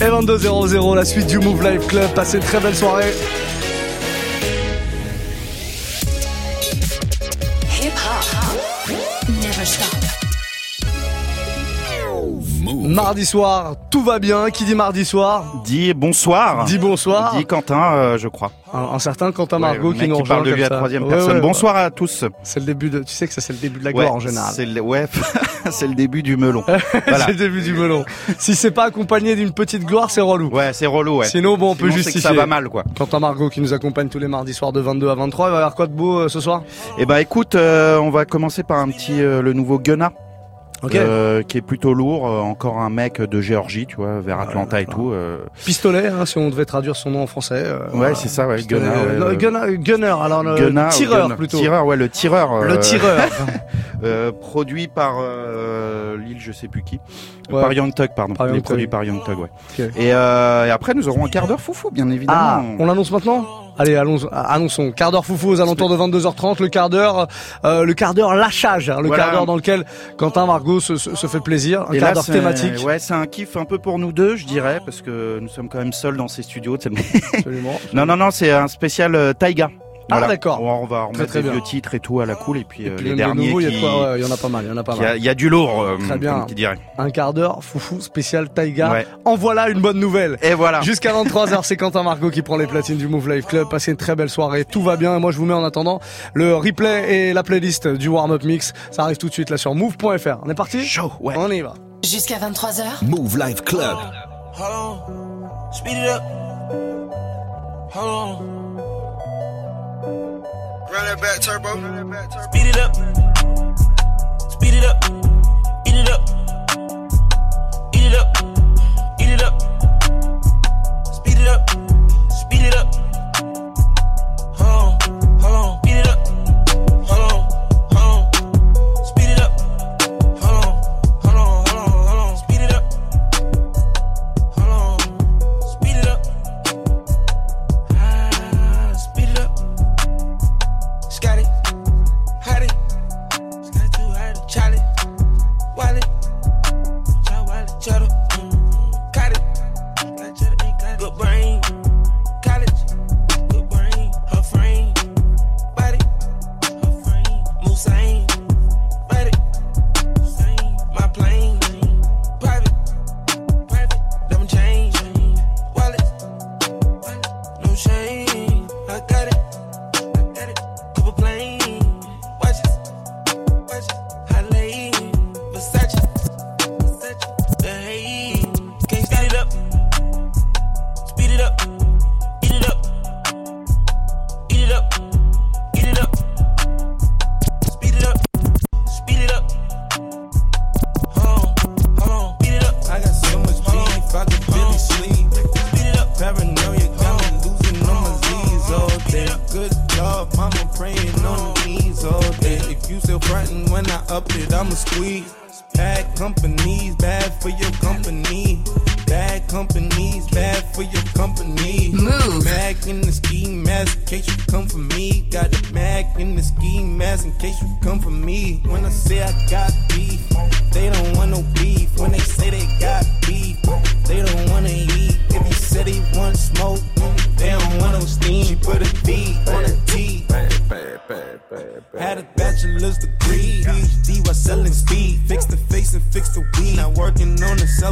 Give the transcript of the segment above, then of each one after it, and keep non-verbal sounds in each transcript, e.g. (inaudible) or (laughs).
Et 22.00, la suite du Move Life Club. Passez une très belle soirée. Mardi soir, tout va bien. Qui dit mardi soir Dis bonsoir. Dis bonsoir. Dis Quentin, euh, je crois. Un, un certain Quentin Margot Ouais, qui nous qui rejoint parle de lui à ça. troisième Ouais, personne. ouais, bonsoir à tous. C'est le début de. Tu sais que ça c'est le début de la gloire en général. C'est le, ouais, (laughs) c'est le début du melon. Voilà. (laughs) c'est le début du melon. si c'est pas accompagné d'une petite gloire, c'est relou. Ouais, c'est relou. Ouais. Sinon, bon, on peut Sinon, que justifier. ça va mal, quoi. Quentin Margot qui nous accompagne tous les mardis soirs de 22 à 23. Il va y avoir quoi de beau euh, ce soir? Eh ben, écoute, euh, on va commencer par un petit le nouveau Gunna. Ok. euh, qui est plutôt lourd, euh, encore un mec de Géorgie, tu vois, vers Atlanta et tout. euh. Pistolet, hein, si on devait traduire son nom en français. euh, Ouais, voilà. c'est ça, ouais, non, Gunna- Gunner, alors le tireur plutôt. Tireur, ouais, le tireur. Le tireur. (laughs) euh, produit par euh, l'île, je sais plus qui. Ouais. Par Young Thug, pardon. Par Young Thug. par Young ouais. Et, euh, et après, nous aurons un quart d'heure foufou, bien évidemment. Ah, on l'annonce maintenant Allez, allons, annonçons. Quart d'heure foufou aux alentours de 22h30. Le quart d'heure, euh, le quart d'heure lâchage, hein, le Voilà. quart d'heure dans lequel Quentin Margot se, se, se fait plaisir. Un Et quart d'heure thématique. Ouais, c'est un kiff un peu pour nous deux, je dirais, parce que nous sommes quand même seuls dans ces studios. Absolument. (laughs) non, non, non, c'est un spécial euh, Taiga. Ah, d'accord. On, va remettre très vieux titres et tout à la cool, et puis, Et euh, puis les derniers nouveaux, il y a qui... de quoi, ouais, il y en a pas mal, il y en a pas qui a- mal. Il y, a du lourd, euh, Très bien. comme qui dirait. Un quart d'heure foufou spécial Taïga. Ouais. En voilà une bonne nouvelle. Et voilà. Jusqu'à 23h, c'est Quentin Margot qui prend les platines du Move Life Club. Passez une très belle soirée, tout va bien. Et moi, je vous mets en attendant le replay et la playlist du warm-up mix. Ça arrive tout de suite là sur move.fr. On est parti Chaud, ouais. On y va. Jusqu'à 23h. Move Life Club. Hold on, speed it up. Hold on. That back turbo. Speed it up. Speed it up. Eat it up.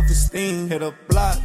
Working on self-esteem. Hit a block,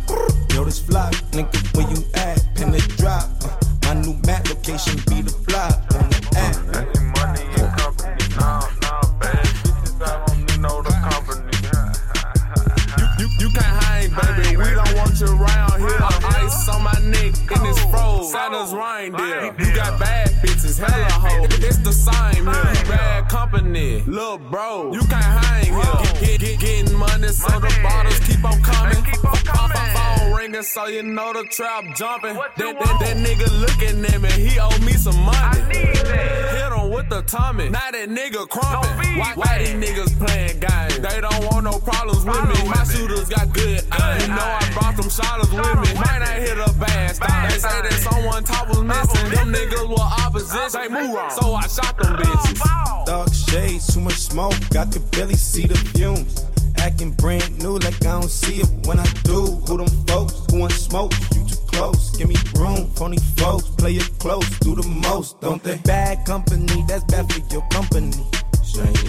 the trap jumping. That, that, that nigga looking at me, he owe me some money. Hit him with the Tommy. Now that nigga crumping. Why, why these niggas playing games? They don't want no problems with me. My shooters got good aim. You know I brought them shotters with me. Might not hit a bad stop. They say that someone top was missing. Them niggas were opposition. They move on. So I shot them bitches. Dark shades, too much smoke, I could barely see the fumes acting brand new like I don't see it when I do. Who them folks? Who want smoke? You too close. Give me room. Phony folks, play it close. Do the most, don't they? Bad company, that's bad for your company.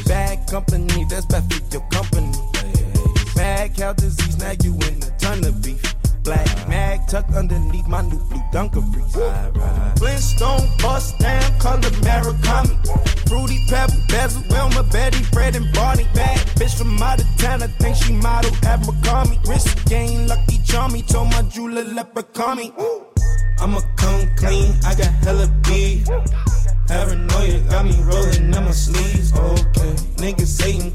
Bad company, that's bad for your company. Bad cow disease, now you in a ton of beef. Black mag tucked underneath my new blue dunker freeze. Flintstone bust down, color Murakami. Fruity Pepper, bezel, Wilma, Betty, Fred, and Barney. Bad bitch from out of town, I think she model at McCarmy. Risk game, lucky chummy, told my jeweler leprechaun me. I'ma come clean, I got hella beef. Paranoia got me rolling in my sleeves, okay. Niggas hating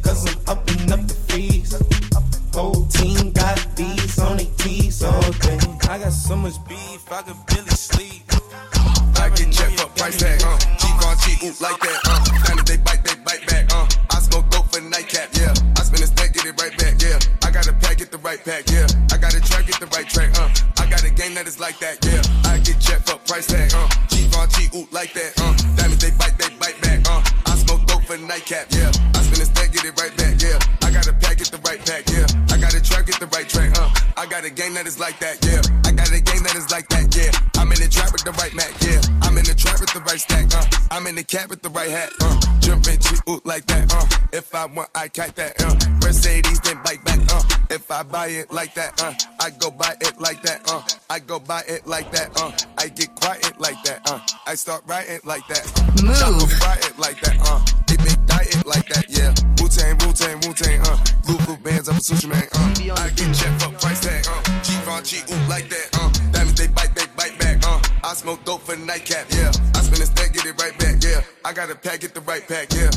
cat that, uh. Mercedes, then bite back, uh. If I buy it like that, uh. I go buy it like that, uh. I go buy it like that, uh. I get quiet like that, uh. I start writing like that, uh. Move. Fry it like that, uh. They make diet like that, yeah. Wu Tang, Wu Tang, Wu Tang, uh. Blue Blue bands, I'm a sushi man, uh. I get checked for price tag, uh. G Von G, ooh, like that, uh. Diamonds, they bite, they bite back, uh. I smoke dope for nightcap, yeah. I spend a stack, get it right back, yeah. I got a pack, get the right pack, yeah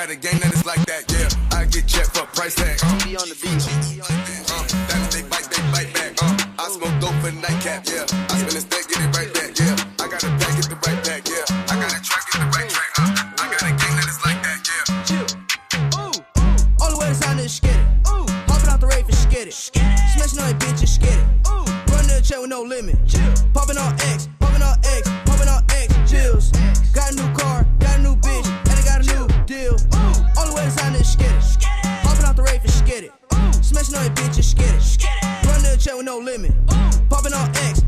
got a game that is like no limit. Popping on X,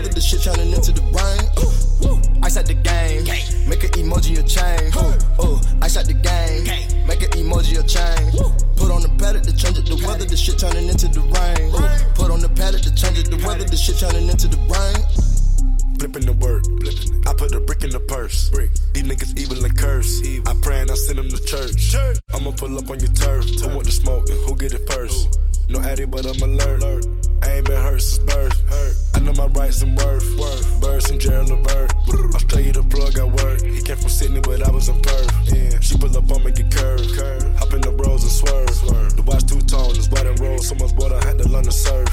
change it. The shit turning into the rain. Ooh, ooh. Ice at the game. Make an emoji a chain. Ooh, ooh. Ice at the game. Make an emoji a chain. Put on the paddock to change it. The weather, the shit turning into the rain. Ooh. Put on the paddock to change it. The weather, the shit turning into the rain. Flipping the work. I put a brick in the purse. Brick. These niggas evil and curse. I pray and I send them to church. I'ma pull up on your turf. Who want the smoke and who get it first? No addy, but I'm alert. I ain't been hurt since birth. I know my rights and worth. Birds and Gerald Levert. I'll tell you the plug I work. He came from Sydney, but I was in Perth. Yeah. She pull up on me, get curved. Hop in the roads and swerve. The watch two tone, it's white and roll. So much water, I had to learn to surf.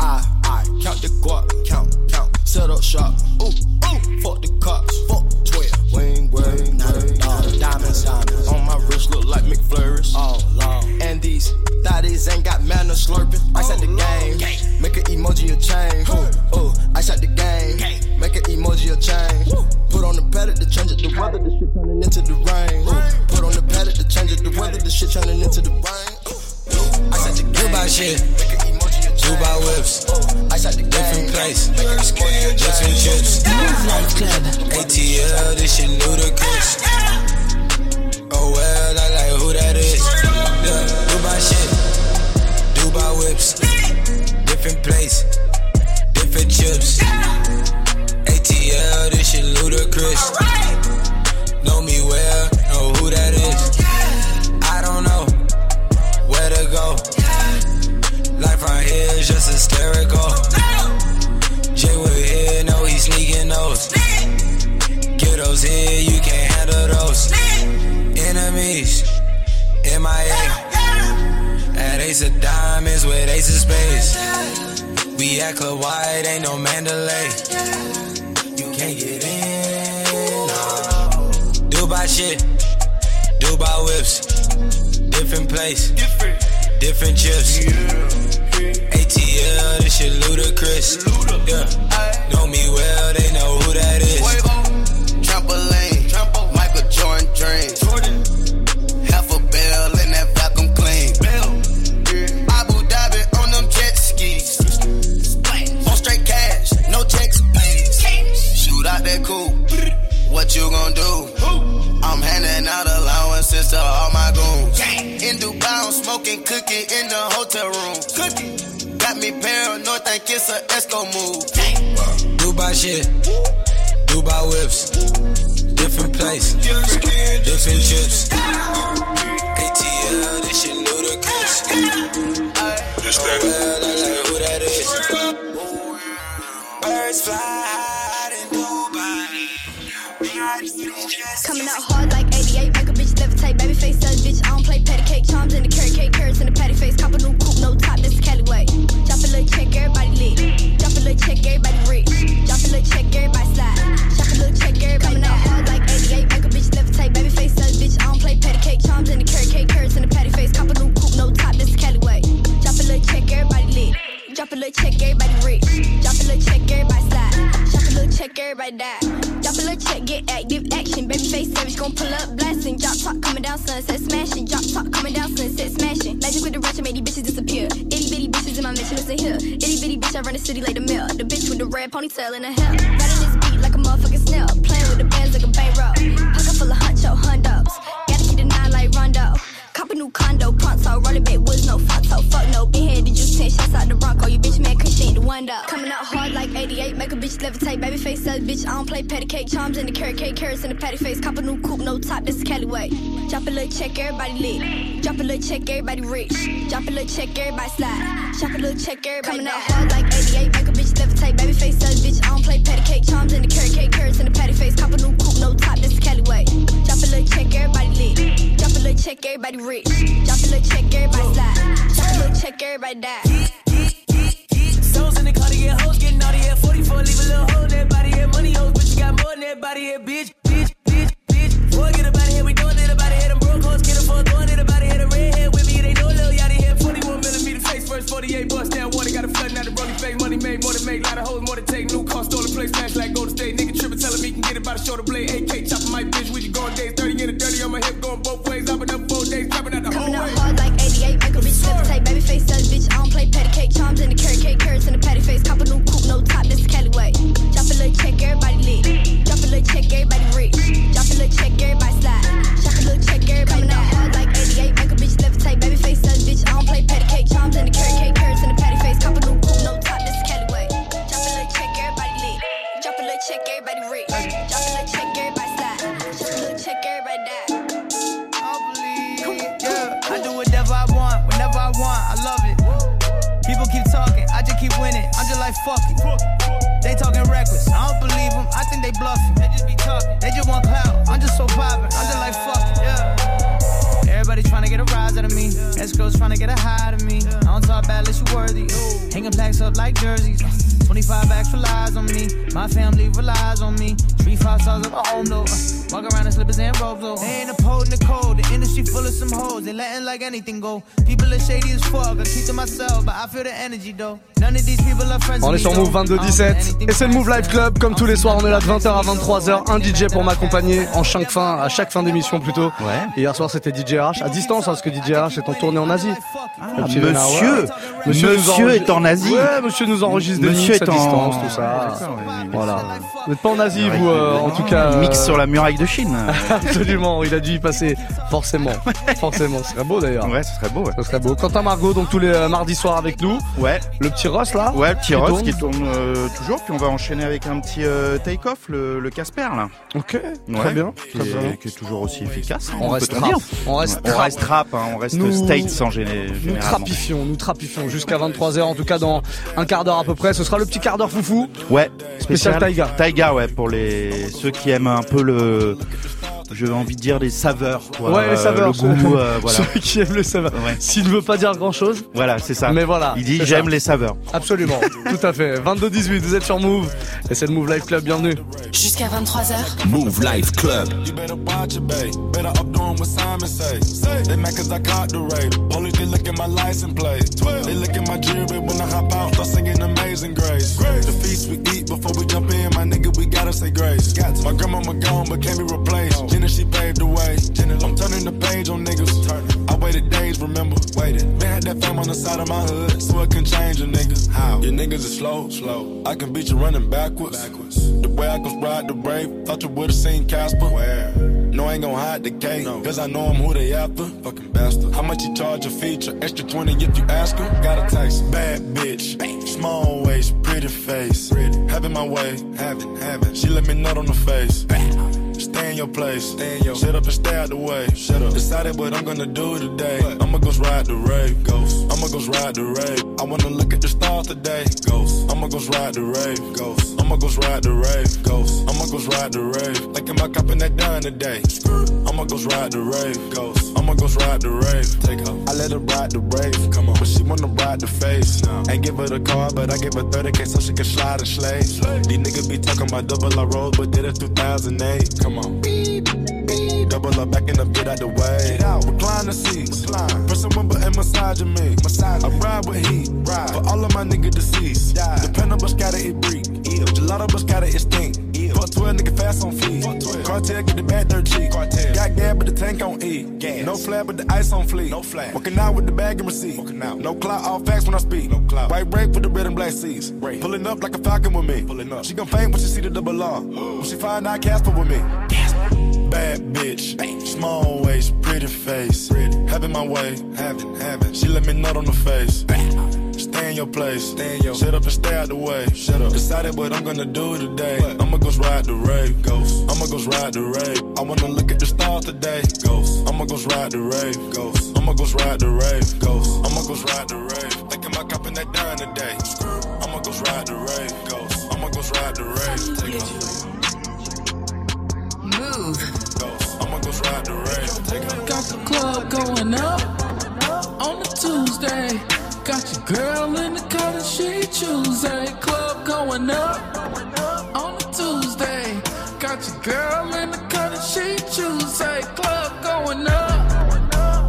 I, I count the guap, count, count, set up shop. Ooh, ooh, fuck the cops, fuck 12. Wing, wing, not a dog. Diamonds, diamonds. On my wrist look like McFlurries. Oh, Lord. And these thotties ain't got manners slurping. Ice oh, at the game. Make an emoji a chain. Ooh, ooh, ice at the game. Make an emoji a chain. Put on the paddock to change it. The weather, the shit turning into the rain. Ooh, put on the paddock to change it. The weather, the shit turning into the rain. Ooh, ice at the game. Dubai shit. Make an emoji a chain. Dubai whips. Ice at the game. Different place. Different chips. Mouv' Live Club. ATL, this shit ludicrous. Oh well, I like who that is. Yeah, Dubai shit. Dubai whips. Different place. Different chips. ATL, this shit ludicrous. Know me well, know who that is. I don't know where to go. Life right here is just hysterical. Jay with here, know he sneaking those. Get those here, you those. Enemies, MIA. At Ace of Diamonds with Ace of Spades. We at Club White, ain't no Mandalay. You can't get in. No. Dubai shit, Dubai whips. Different place, different chips. ATL, this shit ludicrous. Yeah, know me well, they know who that is. What you gon' do? I'm handing out allowances to all my goons. In Dubai, I'm smoking cookie in the hotel room. Cookie. Got me paranoid, think it's a Esco move. Dubai shit, Dubai whips, different place, different chips. ATL, this shit ludicrous. Well, I like who that is. Birds fly play patty cake. Charms in the carrot cake, carrots in the patty face. Cop a new coupe, no top, that's the Cali way. Drop a little check, everybody lit. Drop a little check, everybody rich. Drop a little check, everybody slide. Drop a little check, everybody Coming out hard like 88, make a bitch levitate. Baby face does bitch, I don't play patty cake. Charms in the carrot cake, carrots in the patty face. Cop a new coupe, no top, that's the Cali way. Drop a little check, everybody lit. Drop a little check, everybody rich. Drop a little check, everybody slide. A little check, everybody die. Drop a little check, get active action. Baby face savage, gon' pull up blasting. Drop top coming down, sunset smashing. Drop top coming down, sunset smashing. Magic with the ratchet made these bitches disappear. Itty bitty bitches in my mansion, listen here. Itty bitty bitch, I run the city like the mill. The bitch with the red ponytail in her hair. Riding this beat like a motherfucking snail. Playing with the bands like a bankroll. Pocket full of huncho oh, hundos. Gotta keep the nine like Rondo. Cop a new condo, pronto. Rolling back woods, no photo. Fuck no, been here, did you 10 levitate. Baby face says, bitch, I don't play patty cake. Charms in the carrot cake, carrots in the patty face. Cop a new coupe, no top, this is Cali way. Drop a little check, everybody lit. Drop a little check, everybody rich. Drop a little check, everybody slide. Shop a little check, everybody Coming out hard like 88. Make a bitch levitate. Baby face says, bitch, I don't play patty cake. Charms in the carrot cake, carrots in the patty face. Cop a new coupe, no top, this is Cali way. Drop a little check, everybody lit. Drop a little check, everybody rich. Drop a little check, everybody slide. Drop a little check, everybody die. Souls in the get hoes, getting naughty at 44, leave a little hole in that body here. Money hoes, but you got more than that body here, bitch, bitch, bitch, bitch. Forget about it here, we doing it about it here. Them broke hoes, get for throwing it about it here. The redhead with me, they know Lil Yachty here. 41 millimeter face first, 48 bust down water. Got a flooding out the rolling face, money made, more than make. Lot of hoes, more than take. New car, stolen place, smash like Golden State. Nigga tripping, telling me can get it by the shoulder blade. AK cake. Charms in the carrot cake, carrots in the patty face. Cop a new coupe, no top, this is Cali way. Drop a little check, everybody lit. Drop a little check, everybody rich. Drop a little check, everybody slide. Shop a little check, everybody out trying to get a high out of me. I don't talk bad unless you worthy. Hanging plaques up like jerseys. 25 bags relies on me. My family relies on me. Three five stars of a home though. Walk around in slippers and robes though. They ain't upholding the code. The industry full of some hoes. They letting like anything go. People are shady as fuck. I keep to myself, but I feel the energy though. None of these people are friends On with est sur Move though. I don't feel 22-17 anything et c'est le Move Live. Club comme tous les soirs on est là de 20h à 23h un DJ pour m'accompagner en chaque fin à chaque fin d'émission plutôt Ouais. Et hier soir c'était DJ RH à distance hein, parce que DJ RH est en tournée en Asie Le petit monsieur, monsieur, est en Asie. Ouais monsieur nous enregistre des Monsieur mix à est en- distance tout ça oui, Voilà Vous n'êtes pas en Asie vous euh, en tout cas euh, Mix sur la muraille de Chine. (laughs) Absolument il a dû y passer forcément (laughs) Forcément ce serait beau d'ailleurs ouais, ce serait beau. Ouais. Ce serait beau Quentin Margot donc tous les euh, mardis soirs avec nous Ouais, Le petit Ross là ouais, petit Qui Ross tourne qui tourne euh, toujours. Puis on va enchaîner avec un petit euh, take-off, le, le Casper là. Ok Ouais, très bien Qui très est, bien. qui est toujours aussi efficace. hein, On reste te rap. On reste on rap. reste rap, hein, on reste Nous- States en Nous trapifions, nous trapifions jusqu'à 23h, en tout cas dans un quart d'heure à peu près. Ce sera le petit quart d'heure foufou. Ouais, Spécial Taiga. Taiga, ouais, pour les ceux qui aiment un peu le, j'ai envie de dire les saveurs, quoi. ouais, les Euh, saveurs. le goût, euh, (laughs) voilà. Ceux qui aiment les saveurs. Ouais. S'il ne veut pas dire grand chose, Voilà, c'est ça. mais voilà. Il dit j'aime les saveurs. Absolument, (laughs) tout à fait. 22-18, vous êtes sur Move. Et c'est le Move Live Club, bienvenue. Jusqu'à 23h. Move Life Club. You better watch it, babe. Better up doing what Simon say. They mad cause I caught the rape. Police, they look at my license plate. They look at my jewelry when I hop out. Start singing Amazing Grace. The feast we eat before we jump in, my nigga, we gotta say grace. My grandmama gone, but can't be replaced. Jenna, she paved the way. I'm turning the page on niggas. I waited days, remember? Waited. Been had that fame on the side of my hood, so it can change a nigga. How? Your niggas is slow, slow. I can beat you running backwards. backwards. The way I can ride the brave, thought you would've seen Casper. Where? No, I ain't gon' hide the cake, cause I know I'm who they after. Fucking bastard. How much you charge a feature? Extra 20 if you ask her. Got a taste. Bad bitch. Small waist, pretty face. Pretty. Having my way, having, having. She let me nut on the face. Stay in your place. Stay in your Shut up and stay out the way. Shut up. Decided what I'm gonna do today. I'ma go ride the rave. Ghost. I'ma go ride the rave. I wanna look at the stars today. Ghost. I'ma go ride the rave. Ghost. I'ma go ride the rave. Ghost. I'ma go ride the rave. Like am I copping that done today? I'ma go ride the rave. Ghost. I'ma go ride the rave. Take her. I let her ride the rave. Come on. But she wanna ride the face. Ain't give her the car, but I give her 30k so she can slide and slay. These niggas be talking about double I roll, but did it 2008. Come on. Double up, backing up, get out the way. Get out. Recline the seats. Recline. Pressing one button, massaging me. Massage. I ride with heat. Ride. For all of my niggas deceased. Yeah. Dependable, scatter it break. Yeah. Gelato, but scatter it stink. Yeah. Fuck 12, nigga fast on feet. Cartel, get the bad dirt cheap. Cartel. Got gas, but the tank on E. Gas. No flat, but the ice on fleek. No flat. Walking out with the bag and receipt. Walking out. No clout, all facts when I speak. No clout. White break with the red and black seats. Break. Pulling up like a falcon with me. Pulling up. She gon' faint when she see the double R. (gasps) when she find out Casper with me. Bad bitch, small waist, pretty face. Having my way, having, having. She let me nut on the face. Stay stay in your place. Stay in your shut up and stay out the way. Shut up. Decided what I'm gonna do today. I'ma go ride the rave. Ghost. I'ma go ride the rave. I wanna look at the stars today. Ghost. I'ma go ride the rave. Ghost. I'ma go ride the rave. Ghost. I'ma go ride the rave. Thinking about copping that dime today. I'ma go ride the rave. Ghost. I'ma go ride the rave. Take. Move. Ghost. I'ma go ride the rave. Take. Got the club going up on a Tuesday. Got your girl in the cut and she Tuesday. Club going up on a Tuesday. Got your girl in the cut and she Tuesday. Club going up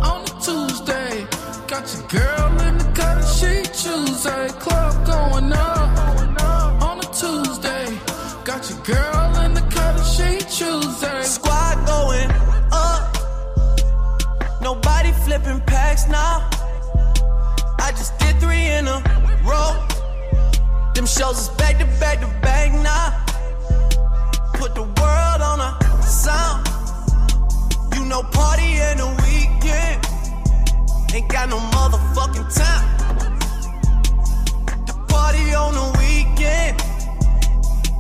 on a Tuesday. Got your girl in the cut and she Tuesday. Club going up on a Tuesday. Got your girl in the cut and she Tuesday. Squad going up. Nobody flipping packs now. Shows is back to back to back now. Put the world on a sound. You know, party in the weekend. Ain't got no motherfucking time. The party on the weekend.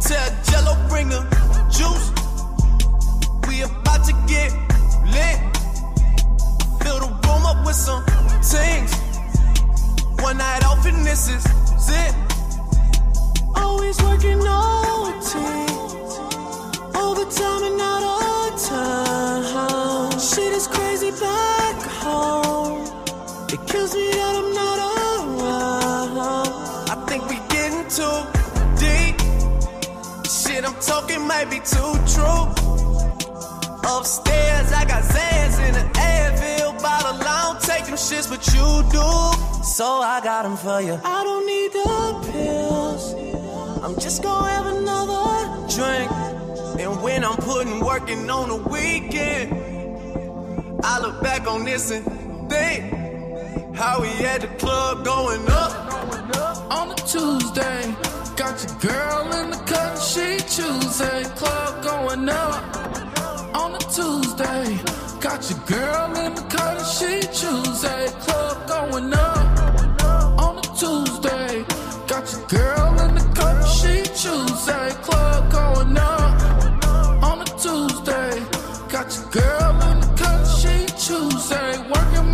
Tell Jello bring the juice. We about to get lit. Fill the room up with some things. One night off and this is it. Always working OT. Overtime and out of time. Shit is crazy back home. It kills me that I'm not around. I think we getting too deep. Shit I'm talking might be too true. Upstairs, I got Zans in the Advil bottle. I don't take them shits, but you do. So I got them for you. I don't need the pills. I'm just gonna have another drink. And when I'm putting working on the weekend, I look back on this and think how we had the club going up. on a Tuesday. Got your girl in the cut, she Tuesday. Club going up on a Tuesday. Got your girl in the cut, she Tuesday. Club going up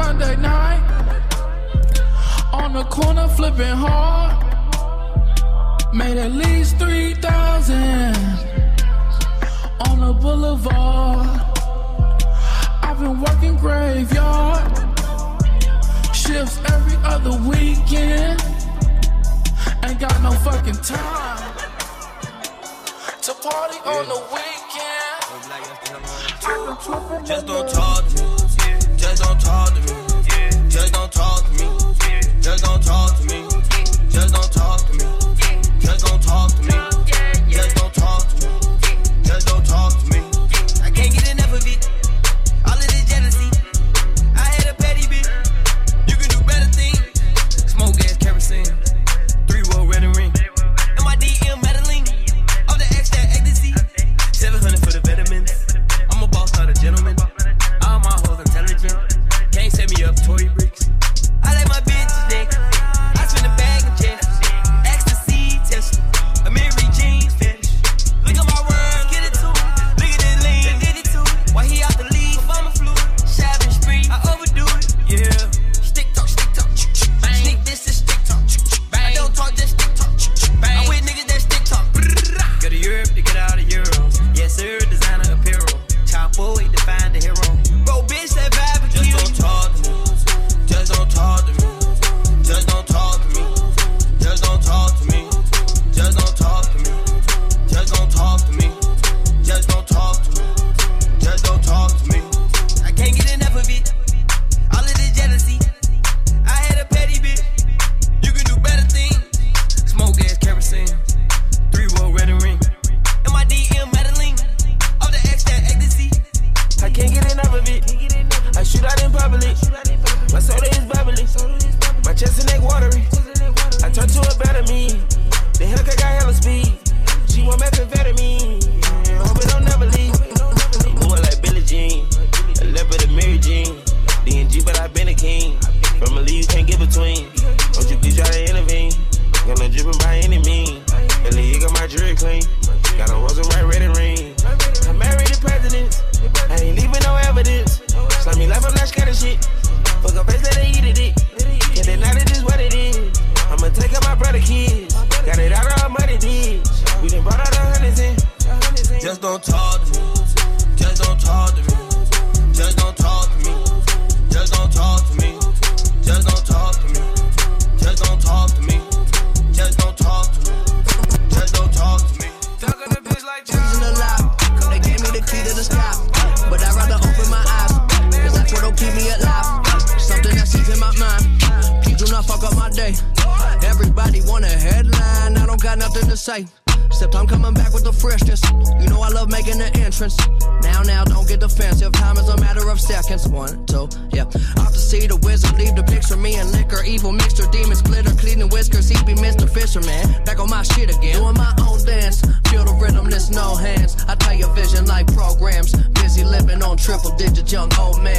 Monday night on the corner flipping hard. Made at least 3,000 on the boulevard. I've been working graveyard shifts every other weekend. Ain't got no fucking time to party on the weekend. Just don't talk to me. Just don't talk to me. Just don't talk to me. Just don't talk to me. Just don't talk to me. Just don't talk to me.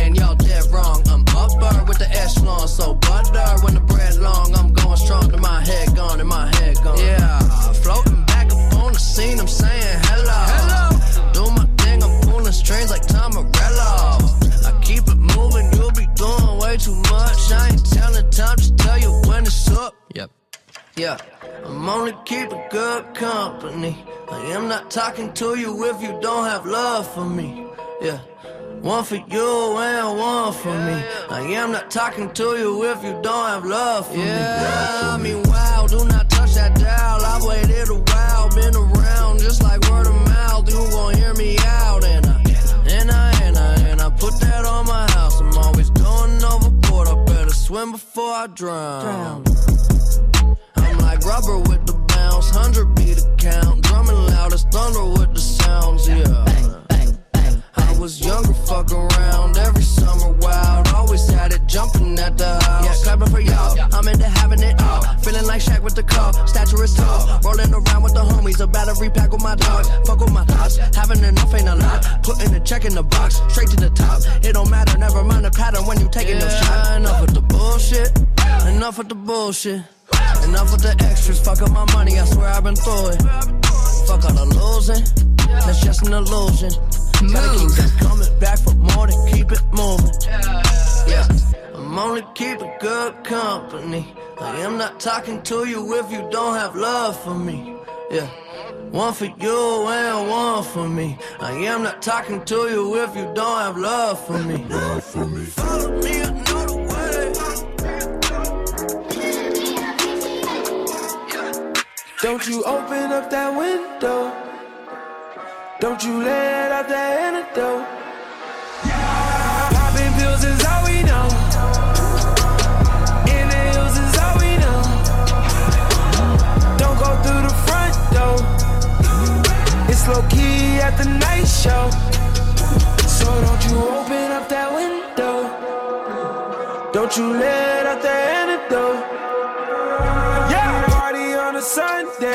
Man. Y'all dead wrong. I'm upper with the echelon. So butter when the bread long. I'm going strong to my head gone and my head gone. Yeah, floating back up on the scene. I'm saying hello. Hello. Do my thing. I'm pulling strings like Tom Morello. I keep it moving. You'll be doing way too much. I ain't telling time. Just tell you when it's up. Yep. Yeah, I'm only keeping good company. I am not talking to you if you don't have love for me. Yeah. One for you and one for me. I am not talking to you if you don't have love for me. Yeah, I mean, wow, do not touch that dial. I've waited a while, been around just like word of mouth. You gon' hear me out, and I, and I, and I, and I put that on my house. I'm always going overboard. I better swim before I drown. I'm like rubber with the bounce, hundred beat the count, drumming loud as thunder with the sounds. Yeah. I was younger, fuck around every summer wild. Always had it jumping at the house. Yeah, clapping for y'all. I'm into having it all. Feeling like Shaq with the call. Stature is tall. Rolling around with the homies. A battery pack with my dog. Fuck with my thoughts. Having enough ain't a lot. Putting a check in the box. Straight to the top. It don't matter. Never mind the pattern when you taking no shot. Enough with the bullshit. Enough with the bullshit. Enough with the extras. Fuck up my money. I swear I've been through it. Fuck all the losing. That's just an illusion. Gotta keep coming back for more to keep it moving. Yeah, I'm only keeping good company. I am not talking to you if you don't have love for me. Yeah. One for you and one for me. I am not talking to you if you don't have love for me. Love for me. Follow me another way. Don't you open up that window. Don't you let out that antidote. Popping pills is all we know. In the hills is all we know. Don't go through the front door. It's low key at the night show. So don't you open up that window. Don't you let out that antidote. Yeah, party on a Sunday.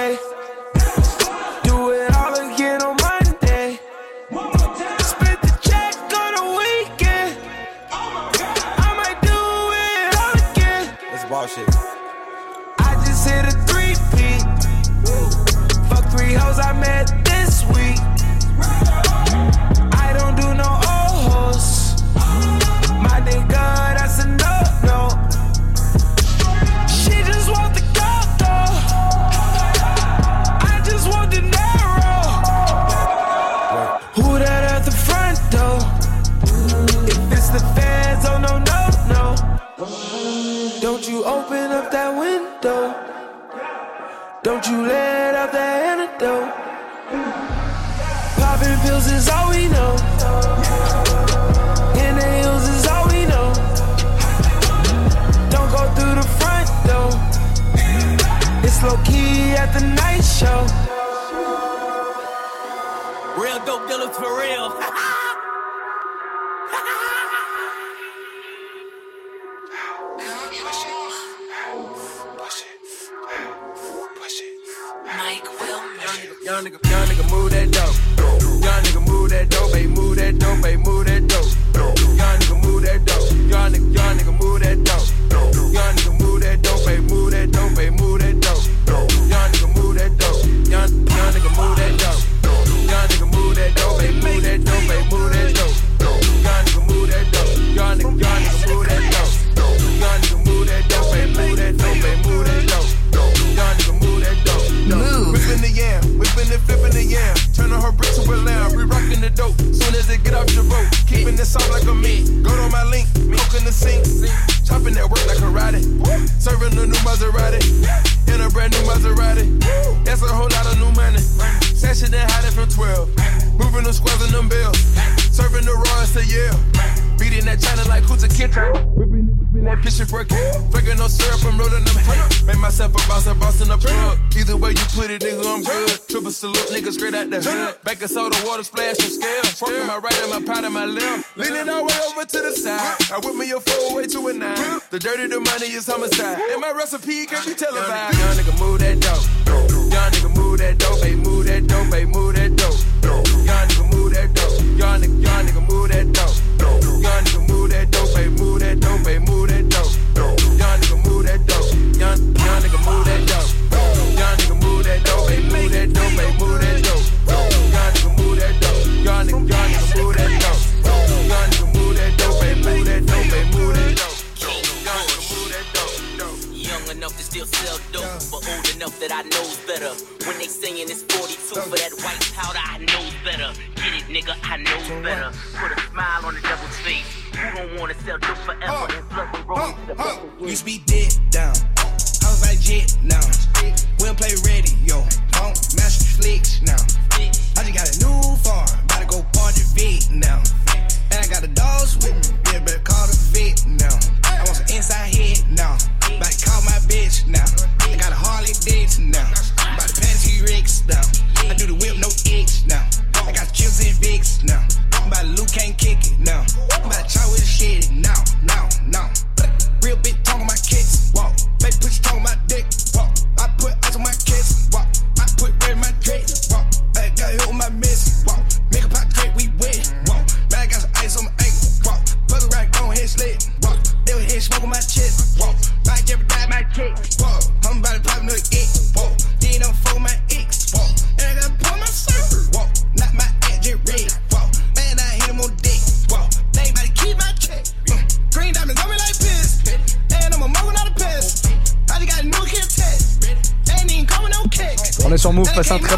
Don't you let out that antidote. Popping pills is all we know. In the hills is all we know. Don't go through the front door. It's low key at the night show. Real dope dealers for real. (laughs) Young nigga, young nigga, move that dope. Young nigga, move that dope, baby, move that dope, baby, move that dope. Young nigga, move that dope. Young nigga, young nigga,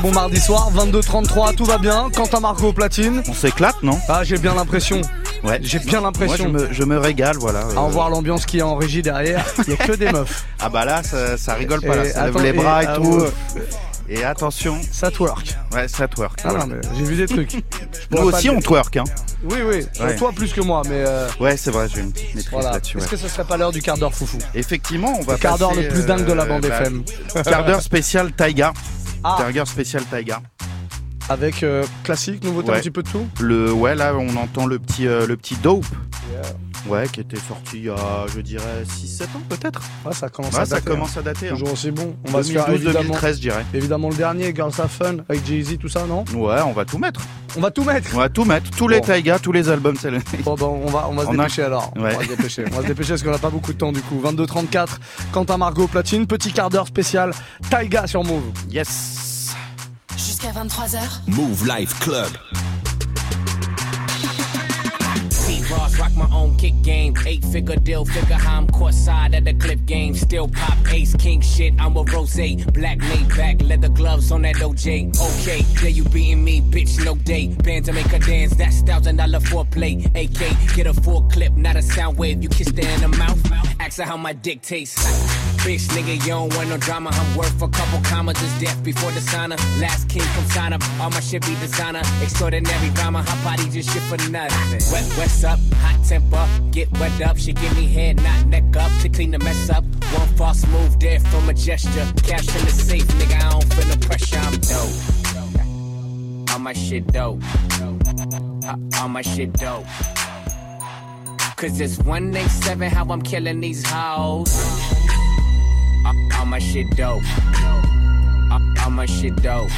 bon mardi soir, 22-33, tout va bien. Quentin Marco platine. On s'éclate, non? Ah, j'ai bien l'impression. Ouais. J'ai bien l'impression. je me, je me régale, voilà. À en Euh, voir l'ambiance qui est en régie derrière, (laughs) il y a que des meufs. Ah bah là, ça, ça rigole pas, là. Ça lève attends, les bras et, et, tout. Et attention, Ça twerk. ouais, ça twerk. Ah voilà. j'ai vu des trucs. Nous aussi, on twerk, hein. Oui, oui. Ouais. Toi plus que moi, mais euh, Ouais, c'est vrai, j'ai une petite maîtrise voilà. là-dessus. Est-ce ouais. que ce serait pas l'heure du quart d'heure foufou? Effectivement, on va Le quart d'heure le plus dingue de la bande bah, FM. Quart d'heure spécial Taiga. Ah. D'heure spécial Taiga. Avec euh, classique, nouveauté Ouais. un petit peu de tout? Le, ouais, là, on entend le petit, euh, le petit dope. Ouais, qui était sorti il y a, je dirais, 6-7 ans peut-être. Ouais, ça commence Ouais, à ça dater. commence à dater. hein. hein. Toujours aussi bon. On va se faire évidemment, 2012-2013, je dirais. évidemment le dernier, Girls Have Fun, avec Jay-Z, tout ça, non? Ouais, on va tout mettre. On va tout mettre On va tout mettre. Tous les. Taiga, tous les albums, c'est le... (laughs) Bon, bon, on va, on va se On a- dépêcher alors. On Ouais. va se dépêcher. On va se dépêcher parce qu'on n'a pas beaucoup de temps du coup. 22-34, Quentin Margot platine, petit quart d'heure spécial, Taiga sur Move. Yes. Jusqu'à 23h. Move Life Club. T-Ross rock my own kick game. Eight figure deal, figure how I'm caught side at the clip game. Still pop ace king shit. I'm a rose. Black laid back, leather gloves on that OJ. Okay, there you beating me, bitch, no day. Band to make her dance, that's thousand dollar foreplay. AK, get a full clip, not a sound wave. You kiss her in the mouth. Ask her how my dick tastes. Bitch, nigga, you don't want no drama. I'm worth a couple commas. Just death before the signer. Last king from sign up. All my shit be designer. Extraordinary drama. Hot body just shit for nothing. Wet, what's up? Hot temper. Get wet up. She give me head, not neck up. To clean the mess up. One false move there from a gesture. Cash in the safe, nigga. I don't feel the pressure. I'm dope. All my shit dope. All my shit dope. Cause it's 187 how I'm killing these hoes. All my shit dope. All my shit dope.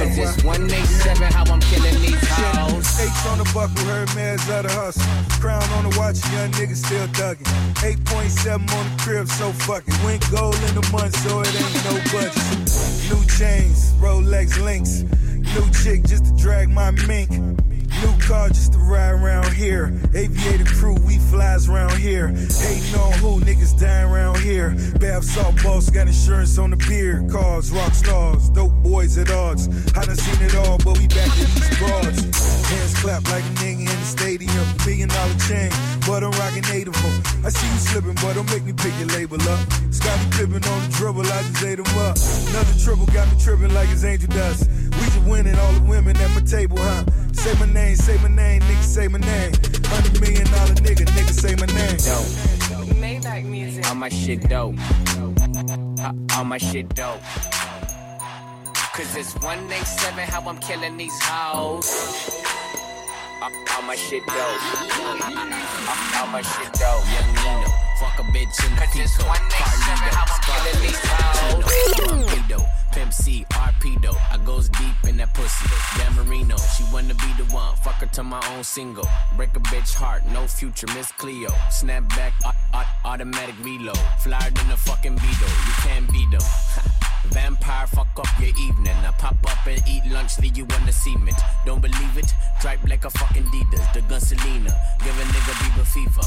Cause it's 187 how I'm killing these hoes. H on the buckle, heard man's out of hustle. Crown on the watch, young nigga still ducking. 8.7 on the crib, so fuck it. Went gold in the month, so it ain't no budget. New chains, Rolex links. New chick just to drag my mink. New car just to ride around here. Aviator crew, we flies around here. Hating on who, niggas dying around here. Bath salt boss, got insurance on the beer. Cars, rock stars, dope boys at odds. I done seen it all, but we back in these broads. Hands clap like a nigga in the stadium. Million dollar chain, but I'm rocking native. I see you slipping, but don't make me pick your label up. Scottie Pippen on the dribble, I just ate 'em up. Another triple got me tripping like it's angel dust. We just winning all the women at my table, huh? Say my name, say my name, nigga, say my name. Hundred million dollar nigga, nigga, say my name. Dope. Maybach music. All my shit dope. Uh, all my shit dope. Cause it's 187 how I'm killing these hoes. All, all my shit dope. All, all my shit dope. Young Nino. Fuck a bitch in the Pico. Carlito. Scarface. Torpedo. Pimp C, Arpedo. I goes deep in that pussy. Dan Marino, she wanna be the one. Fuck her to my own single. Break a bitch heart, no future, Miss Cleo. Snap back, au- au- automatic reload. Flyer than a fucking Beetle. You can't beat them. (laughs) Vampire, fuck up your evening. I pop up and eat lunch, leave you on the cement. Don't believe it? Dripe like a fucking Adidas. The gun Selena. Give a nigga Bieber fever.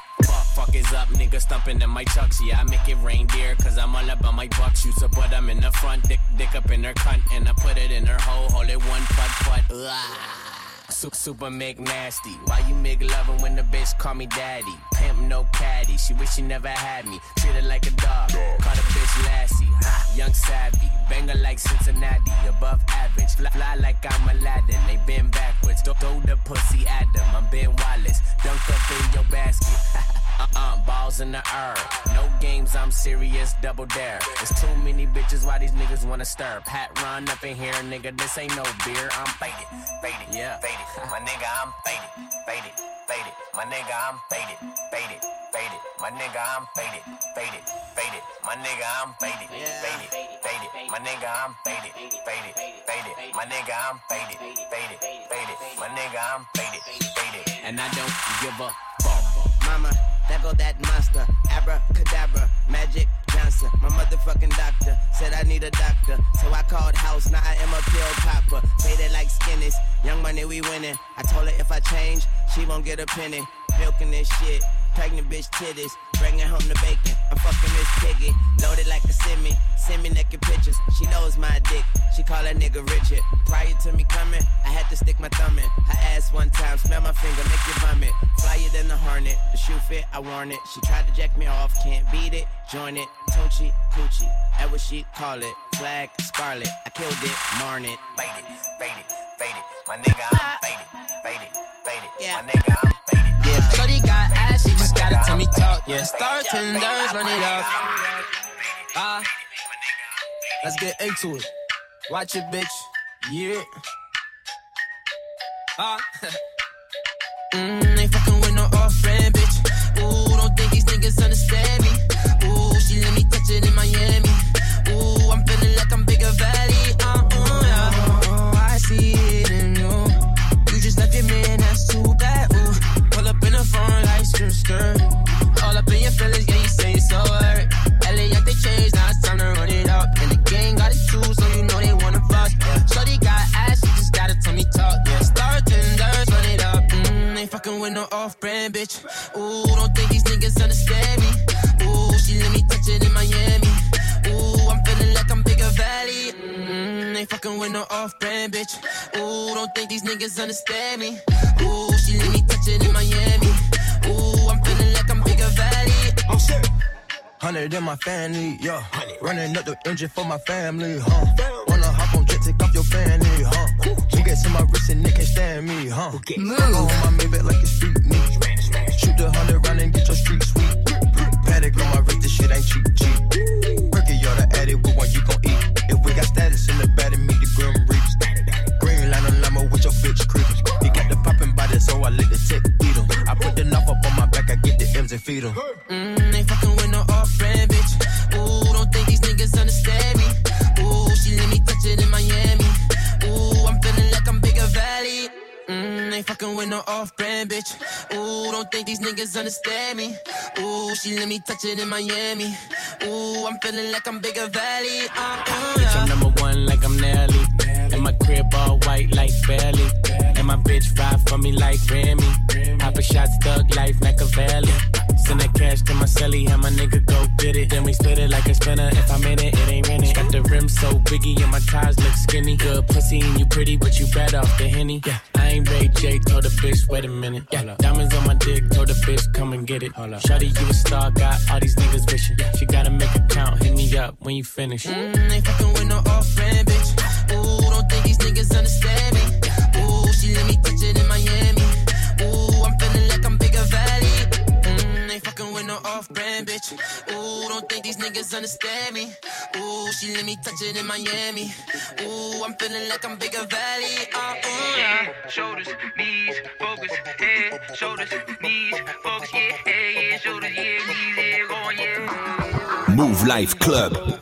fuck. Is up, nigga stumping in my chucks. Yeah, I make it reindeer, cause I'm all about my bucks. Use a butt, I'm in the front, dick, dick up in her cunt, and I put it in her hole, hold it one putt putt. Ugh. Super, super make nasty. Why you make loving when the bitch call me daddy? Pimp no caddy. She wish she never had me. Treat her like a dog. Call the bitch Lassie. (laughs) Young savvy. Banger like Cincinnati. Above average. Fly, fly like I'm Aladdin. They been backwards. Throw, throw the pussy at them. I'm Ben Wallace. Dunk up in your basket. (laughs) Uh-uh, balls in the air. No games, I'm serious, double dare. There's too many bitches, why these niggas wanna stir? Pat run up in here, nigga, this ain't no beer. I'm faded, faded, yeah, faded. My nigga, I'm faded, faded, faded. My nigga, I'm faded, faded, faded. My nigga, I'm faded, faded, faded. My nigga, I'm faded, faded, faded. My nigga, I'm faded, faded, faded. My nigga, I'm faded, faded, faded. My nigga, I'm faded, faded. And I don't give a fuck. Mama, go that monster. Abracadabra, Magic Johnson. My motherfucking doctor said I need a doctor. So I called house, now I am a pill popper. Faded like skinnies, young money we winning. I told her if I change, she won't get a penny. Milking this shit, pregnant bitch titties. Bringing home the bacon, I'm fucking Miss Piggy. Loaded like a semi, send me naked pictures. She knows my dick, she call that nigga Richard. Prior to me coming, I had to stick my thumb in. Her ass one time, smell my finger, make you vomit. Flyer than the hornet, the shoe fit, I worn it. She tried to jack me off, can't beat it. Join it, Tunchi, Coochie, that what she call it. Flag, Scarlet, I killed it, Marn it. (laughs) faded, faded, faded. My nigga, I'm faded, faded, faded. My nigga, I'm faded. Yeah, Shorty got ass, she just gotta tell me talk. Yeah, star tenders, run it up. Ah, let's get into it. Watch it, bitch. Yeah. Ah. (laughs) mm, ain't fucking with no off friend, bitch. Ooh, don't think these niggas understand me. Ooh, she let me touch it in Miami. Skirt. All up in your feelings, yeah, you say it's so hurt. LA at the change, now it's time to run it up. And the gang got it too, so you know they wanna. Yeah. Shorty got ass, she just gotta tell me talk. Yeah, star tenders, run it up. Mm, ain't fucking with no off-brand bitch. Ooh, don't think these niggas understand me. Ooh, she let me touch it in Miami. Ooh, I'm feeling like I'm bigger valley. Mm, ain't fucking with no off-brand bitch. Ooh, don't think these niggas understand me. Ooh, she let me touch it in Miami. Valley. Oh shit. Hundred in my family, yeah. Running up the engine for my family, huh? Wanna hop on jet, take off your fanny, huh? You get to my wrist and they can't stand me, huh? Move. Go on my Maybach like it's street meat. Shoot the hundred round and get your street sweet. Patek on my wrist, this shit ain't cheap, cheap. Perky, you're the addict, what one you gon' eat? If we got status in the bed feed him. Mm, ain't fucking with no off-brand bitch. Ooh, don't think these niggas understand me. Ooh, she let me touch it in Miami. Ooh, I'm feeling like I'm bigger valley. Mm, ain't fucking with no off brand, bitch. Ooh, don't think these niggas understand me. Ooh, she let me touch it in Miami. Ooh, I'm feeling like I'm bigger valley. Uh, uh, bitch, I'm number one like I'm Nelly. My crib all white like Bailey. And my bitch ride for me like Remy. a shot, thug life Machiavelli. Send that cash to my celly and my nigga go get it. Then we split it like a spinner. If I'm in it, it ain't rented. Got the rim so biggie and my ties look skinny. Good pussy and you pretty, but you bad off the henny. Yeah. I ain't Ray J, told the bitch, wait a minute. Yeah. Diamonds on my dick, told the bitch, come and get it. Shawty, you a star, got all these niggas wishing. She gotta make a count, hit me up when you finish. Mm, ain't fucking with no off-brand, niggas understand me. Ooh, she let me touch it in Miami. Ooh, I'm feeling like I'm bigger valley. Mm, ain't fucking with no off brand bitch. Ooh, don't think these niggas understand me. Ooh, she let me touch it in Miami. Ooh, I'm feeling like I'm bigger valley. Uh, ooh, yeah. Shoulders, knees, focus, head, shoulders, knees, focus, yeah, yeah, yeah, shoulders, yeah, knees, yeah, going, yeah. Mouv' Live Club.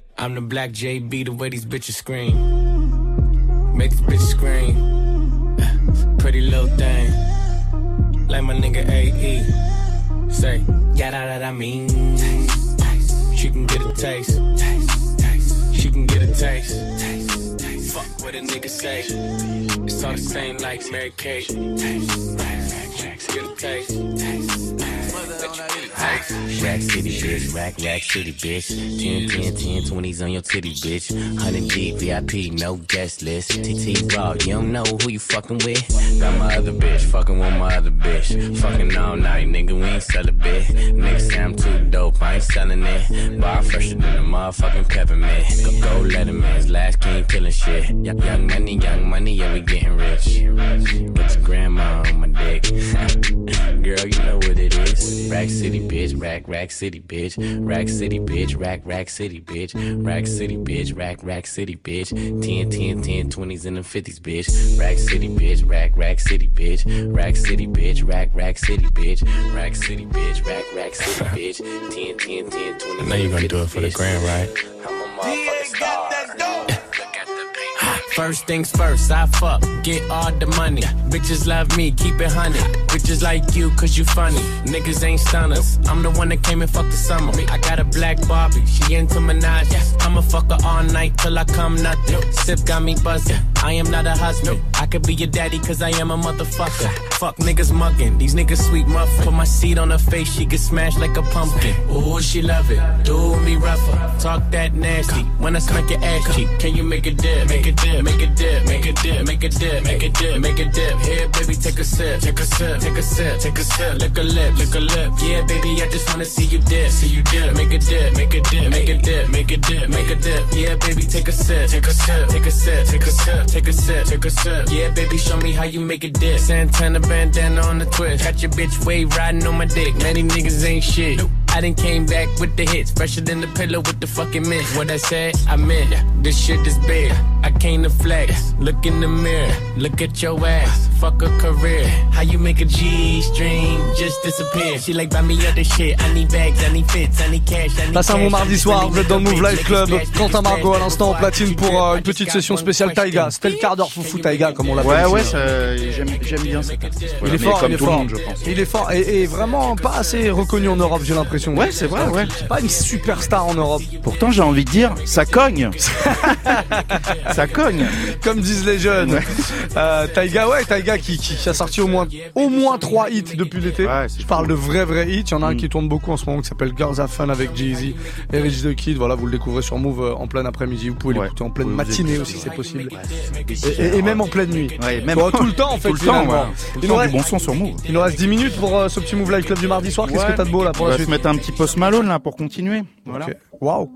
I'm the black JB, the way these bitches scream. Make this bitch scream. Uh, pretty little thing. Like my nigga AE. Say, yeah, that, I mean. She can get a taste. She can get a taste. Fuck what a nigga say. It's all the same like Mary Kate. Get a taste. Taste, taste. Let you get a taste. Rack City, bitch. Rack, rack city, bitch. 10, 10, 10, 20s on your titty, bitch. 100 deep, VIP, no guest list. TT Raw, you don't know who you fucking with. Got my other bitch, fucking with my other bitch. Fucking all night, nigga, we ain't sell a bit. Niggas say I'm too dope, I ain't selling it. Bar fresher than a motherfucking peppermint. Go, go Letterman's last king killing shit. Young, young money, young money, yeah, we getting rich. Put your grandma on my dick. (laughs) Girl, you know what it is. Rack City, bitch. Rack, rack city, bitch. Rack City, bitch. Rack, rack city, bitch. Rack City, bitch. Rack, rack city, bitch. 10, 10, 10, 20s and the 50s, bitch. Rack City, bitch. Rack, rack city, bitch. Rack City, bitch. Rack, rack city, bitch. Rack City, bitch. Rack, rack city, bitch. 10, 10, 10, 20s. I know you're gonna do it for the gram, right? I'm a motherfucking star. First things first, I fuck, get all the money. Bitches love me, keep it honey. Bitches like you, cause you funny. Niggas ain't stunners. I'm the one that came and fucked the summer. I got a black Barbie, she into Minaj. I'ma fuck her all night till I come nothing. Sip got me buzzing. I am not a husband. I could be your daddy, cause I am a motherfucker. Fuck niggas mugging, these niggas sweet muffin. Put my seed on her face, she get smashed like a pumpkin. Ooh, she love it. Do me rougher. Talk that nasty. When I smack your ass cheek, can you make a dip? Make a dip, make a dip, make a dip, make a dip, make a dip, make a dip. Here, baby, take a sip, take a sip, take a sip, take a sip. Lick a lip, lick a lip. Yeah, baby, I just wanna see you dip, see you dip. Make a dip, make a dip, make a dip, make a dip, make a dip. Yeah, baby, take a sip, take a sip, take a sip, take a sip, take a sip, take a sip. Yeah, baby, show me how you make a dip. Santana bandana on the twist. Got your bitch way riding on my dick. Many niggas ain't shit. I done came back with the hits, fresher than the pillow with the fucking mint. What I said, I meant. This shit is big. I came to flex. Look in the mirror, look at your ass. Fuck a career. How you make a G string just disappear? She like buy me other shit. I need bags, I need fits, I need cash, I need Passe un bon mardi soir, vous êtes dans le Move Live make Club. Quentin Margot à l'instant en platine pour euh, une petite session spéciale Taiga. C'était le quart d'heure foufou Taiga comme on l'appelle. Ouais, ici. ouais, j'aime j'aime bien cet artiste. Il est fort, il est fort. Il est fort et, et vraiment pas assez reconnu en Europe, j'ai l'impression. Ouais, c'est vrai, ouais. C'est pas une superstar en Europe. Pourtant, j'ai envie de dire, ça cogne. (laughs) ça cogne. Comme disent les jeunes. Euh, Taiga, ouais, Taiga qui, qui, qui a sorti au moins au moins trois hits depuis l'été. Je parle de vrais vrais hits. Il y en a un qui tourne beaucoup en ce moment qui s'appelle Girls Have Fun avec Jay-Z et Rich the Kid. Voilà, vous le découvrez sur Move euh, en plein après-midi. Vous pouvez l'écouter en pleine matinée aussi, c'est possible. Ouais. Et, et- et même en pleine nuit. Ouais, même- Bon, tout le temps en (laughs) fait. Tout le temps, finalement. ouais. Tout le Il temps, nous du reste- bon son sur Move. Il nous reste 10 minutes pour euh, ce petit Move Live Club du mardi soir. Qu'est-ce Ouais. que t'as de beau là pour la suite mettre un petit post Malone là pour continuer. Voilà. Voilà.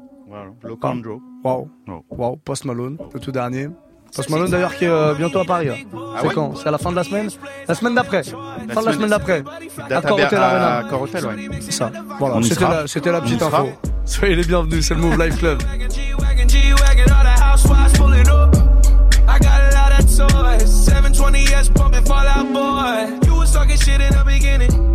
Locandro. Waouh. Waouh. Post Malone, le tout dernier. Post Malone d'ailleurs qui est euh, bientôt à Paris. là. Ah c'est ouais quand? C'est à la fin de la semaine? La semaine d'après. fin de la semaine- d'après. À Corotel Arena. à Corotel, ouais. C'est ça. Voilà. C'était la, la petite info. (laughs) Soyez les bienvenus, c'est le Move Live Club. G-Wagon, G-Wagon, all the housewives pulling up. I got a lot of toys. 720S pumping Fallout Boy. You was talking shit in the beginning.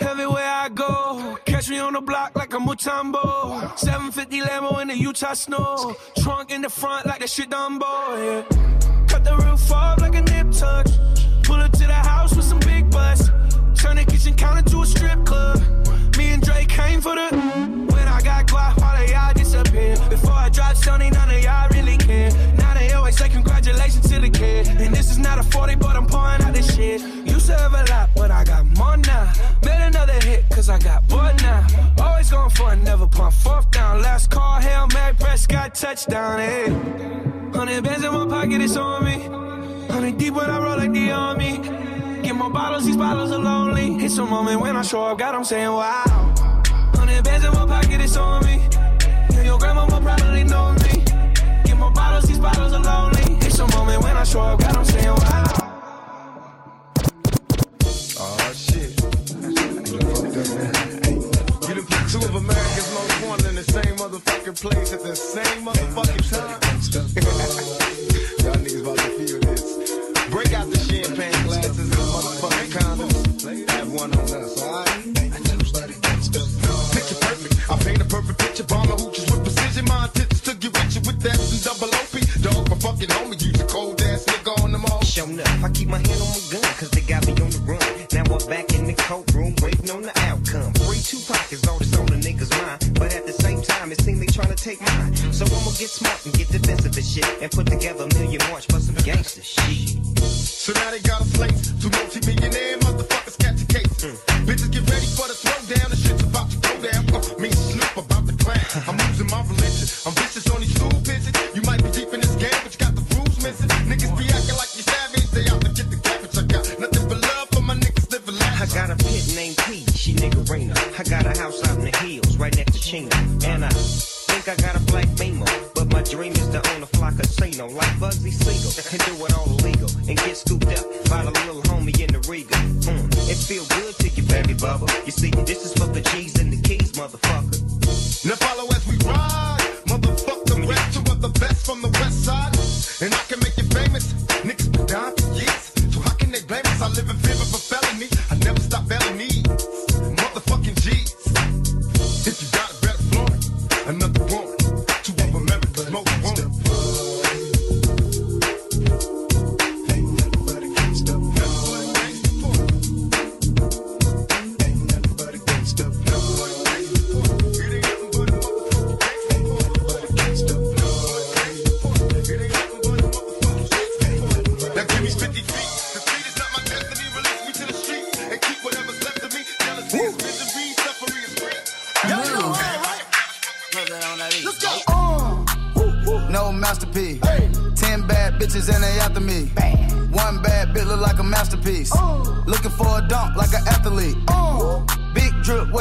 Everywhere I go, catch me on the block like a Mutombo. 750 Lambo in the Utah snow. Trunk in the front like the shit Dumbo, yeah. Cut the roof off like a nip tuck. Pull up to the house with some big butts. Turn the kitchen counter to a strip club. Me and Drake came for the. When I got guap, all of y'all disappear. Before I drop Sony, none of y'all really care. Now always say congratulations to the kid. And this is not a 40, but I'm pouring out this shit. Used to have a lot, but I got more now. Made another hit, cause I got bored now. Always going for it, never pump for down, Last call, Hail Mary, Prescott, touchdown, hey. Hundred bands in my pocket, it's on me. Hundred deep when I roll like the army. Get more bottles, these bottles are lonely. It's a moment when I show up, God, I'm saying wow. Hundred bands in my pocket, it's on me. Yeah, your grandma will probably know me. Bottles, these bottles are lonely. It's a moment when I show up, God, I'm saying wow. Oh shit. You done put two of America's most wanted in the same motherfucking place at the same motherfucking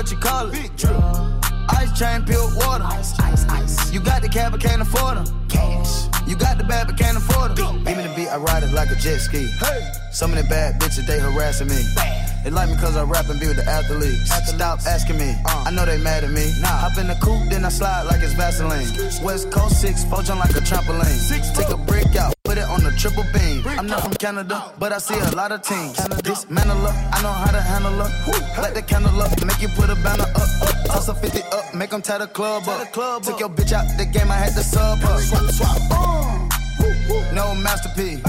what you call it? Big drip. Ice chain, pure water. Ice, ice, ice. You got the cab, but can't afford them. Cash. You got the bad, but can't afford them. Me the beat, I ride it like a jet ski. Some of the bad bitches, they harassing me. They like me cause I rap and be with the athletes. Stop asking me, uh. I know they mad at me. Hop in the coupe, then I slide like it's Vaseline. West Coast 6, four jump like a trampoline. Six, Take a brick out, put it on the triple beam. I'm not from Canada, but I see a lot of teams. Dismantle her, I know how to handle her. Light the candle up, make you put a banner up. up. Toss a 50 up, make them tie the club up. Took your bitch out the game, I had to sub her. Swap, swap. No masterpiece.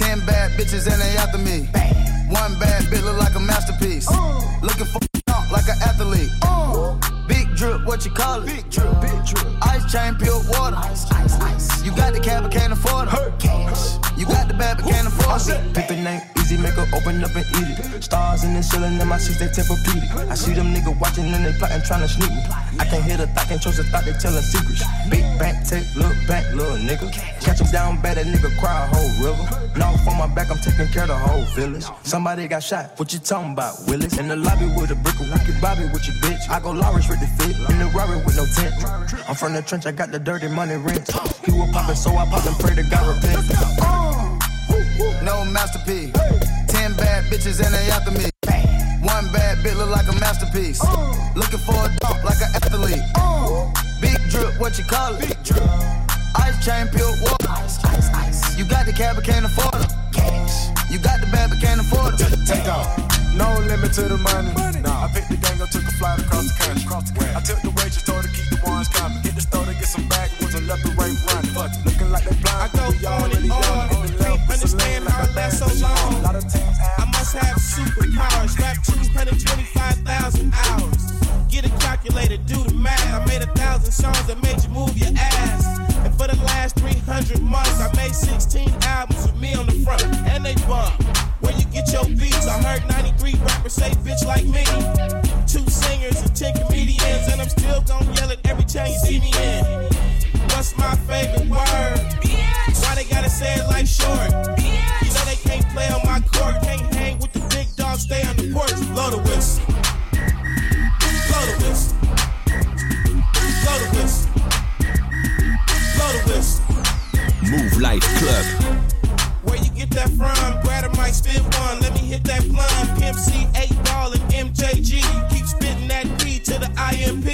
Ten bad bitches and they after me. One bad bitch look like a masterpiece. Looking for like an athlete. Big drip, what you call it? Big drip, big drip. Ice chain, pure water. Ice, ice, ice. You got the cab, but can't afford it. Cash. You got the bad, but can't afford it. Pick the name easy, make her open up and eat it. Stars in the ceiling, in my seats, they Tempur-Pedic. I see them niggas watching and they plotting, trying to sneak me. I can't hear the thought, can't trust the thought, they telling secrets. Big back, take, look back, little nigga. Catch him down bad, that nigga cry a whole river. Now on my back, I'm taking care of the whole village. Somebody got shot, what you talking about, Willis? In the lobby with a brick, a wicked Bobby with your bitch. I go Lawrence with the fit, in the Rari with no tent. I'm from the trench, I got the dirty money rent. He was poppin', so I pop and pray to God repent. No masterpiece. Ten bad bitches and they after me. One bad bitch look like a masterpiece. Looking for a dunk like an athlete. Big drip, what you call it? Big drip. Ice chain, pure water. Ice, ice, ice. You got the cab, but can't afford it. Cash. You got the bad, but can't afford it. Take off. No limit to the money. Nah, I picked the gang up, took a flight across the country. I took the waitress, told her keep the ones coming. Hit the store to get some back, backwoods and left and right running. Fuck looking like they blind. I go on and on. On. Can't understand how it lasts so long. I must have superpowers. Rap 225,000 hours. Get it calculated, do the math. I made a thousand songs that made you move your ass. And for the last 300 months, I made 16 albums with me on the front, and they bump. Where you get your beats? I heard 93 rappers say bitch like me. Two singers and 10 comedians, and I'm still gonna yell it every time you see me in. One That's my favorite word. Why they gotta say it like short? You know they can't play on my court. Can't hang with the big dogs, stay on the porch. Blow the whistle. Blow the whistle. Blow the whistle. Blow the whistle. Mouv' Live Club. Where you get that from? A mic, spit one. Let me hit that blunt. Pimp C, 8 ball, and MJG. Keep spitting that P to the IMP.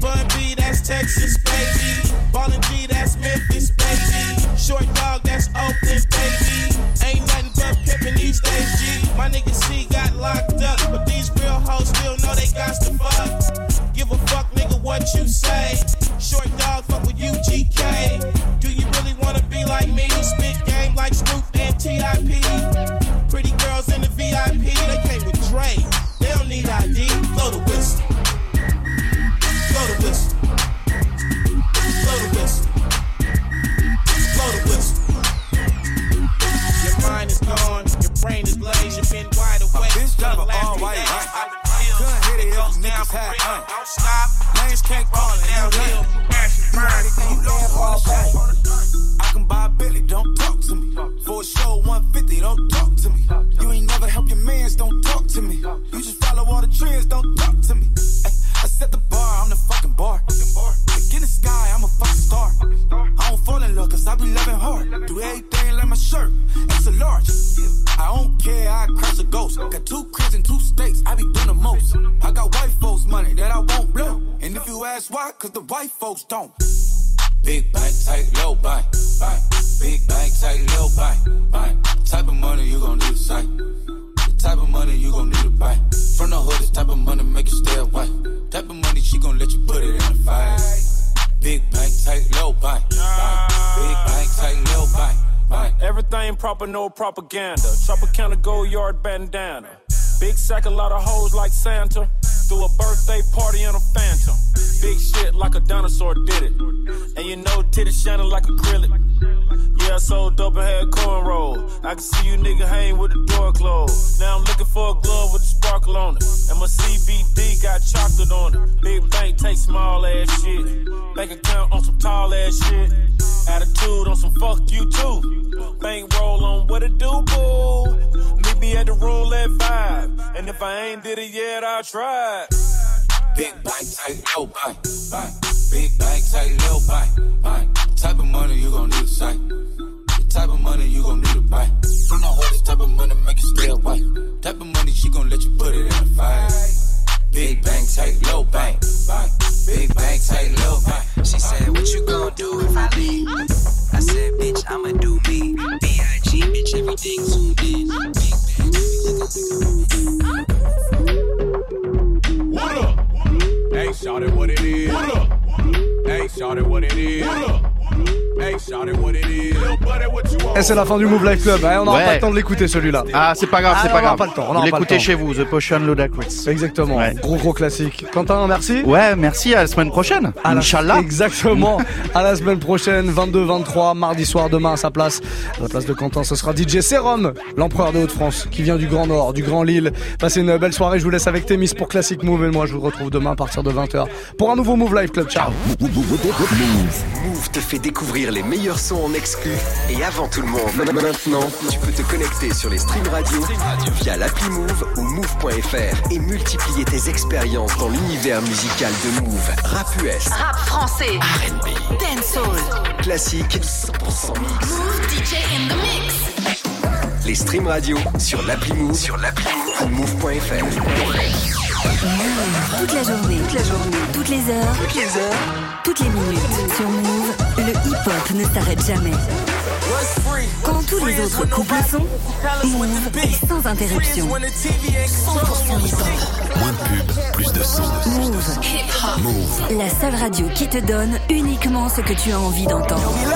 Bun B, that's Texas, baby. Ballin' G, that's Memphis, baby. Short dog, that's Oakland, baby. Ain't nothing but pimpin' these days, G. My nigga C got locked up, but these real hoes still know they got to fuck. Give a fuck, what you say. Short dog, fuck with UGK. Do you really wanna be like me? Spit game like Snoop and TIP. Pretty girls in the VIP, they came with Dre. Propaganda. Tropicana gold yard bandana. Big sack, a lot of hoes like Santa. Threw a birthday party in a phantom. Big shit like a dinosaur did it. And you know, titties shining like acrylic. Yeah, I sold dope and had cornrow. I can see you nigga hang with the door closed. Now I'm looking for a glove with a sparkle on it. And my CBD got chocolate on it. Big bank take small ass shit. Bank account on some tall ass shit. Attitude on some fuck you too. Bank roll on what it do, boo. Meet me at the roulette vibe. And if I ain't did it yet, I'll try. Big bank, tight, low bank, bank. Big bank, low bank, bank. Type of money you gon' need to sight. The type of money you gon' need to buy. From the this type of money make you stay away. Type of money she gon' let you put it in the fight. Shout it what it is. Hey, shout it what it is. Et c'est la fin du Move Life Club. Eh, on n'aura Ouais. pas le temps de l'écouter celui-là. Ah, c'est pas grave, Ah, c'est pas grave. pas le temps, on pas le l'écoutez temps. chez vous, The Potion Ludacris. Exactement. Ouais. Gros gros classique. Quentin, merci. Ouais, merci, à la semaine prochaine. À la- Inch'Allah. Exactement. à la semaine prochaine, 22-23, mardi soir, demain à sa place. À la place de Quentin, ce sera DJ Serum, l'empereur de Haute-France, qui vient du Grand Nord, du Grand Lille. Passez une belle soirée. Je vous laisse avec Témis pour Classic Move. Et moi, je vous retrouve demain à partir de 20h pour un nouveau Move Life Club. Ciao. Move te fait découvrir les meilleurs sons en exclu et avant tout le monde. Maintenant, tu peux te connecter sur les streams radio via l'appli Move ou move.fr et multiplier tes expériences dans l'univers musical de Move. Rap US, Rap français. R&B, Dancehall. classique, 100% mix. Move DJ in the mix. Les streams radio sur l'appli Move, sur l'appli Move ou move.fr. Toute la journée. Toute la journée. Toutes les heures. Toutes les heures. Toutes les minutes. Sur Move, le hip-hop ne s'arrête jamais. Quand tous les autres couples sont, Move est sans interruption. 100% hip-hop. Moins de pub, plus de son. Move. Move. La seule radio qui te donne uniquement ce que tu as envie d'entendre. 100%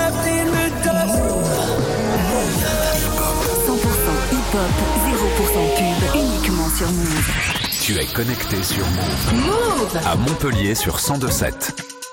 hip-hop, 0% pub, uniquement sur Move. Tu es connecté sur Move. Move À Montpellier sur 1027.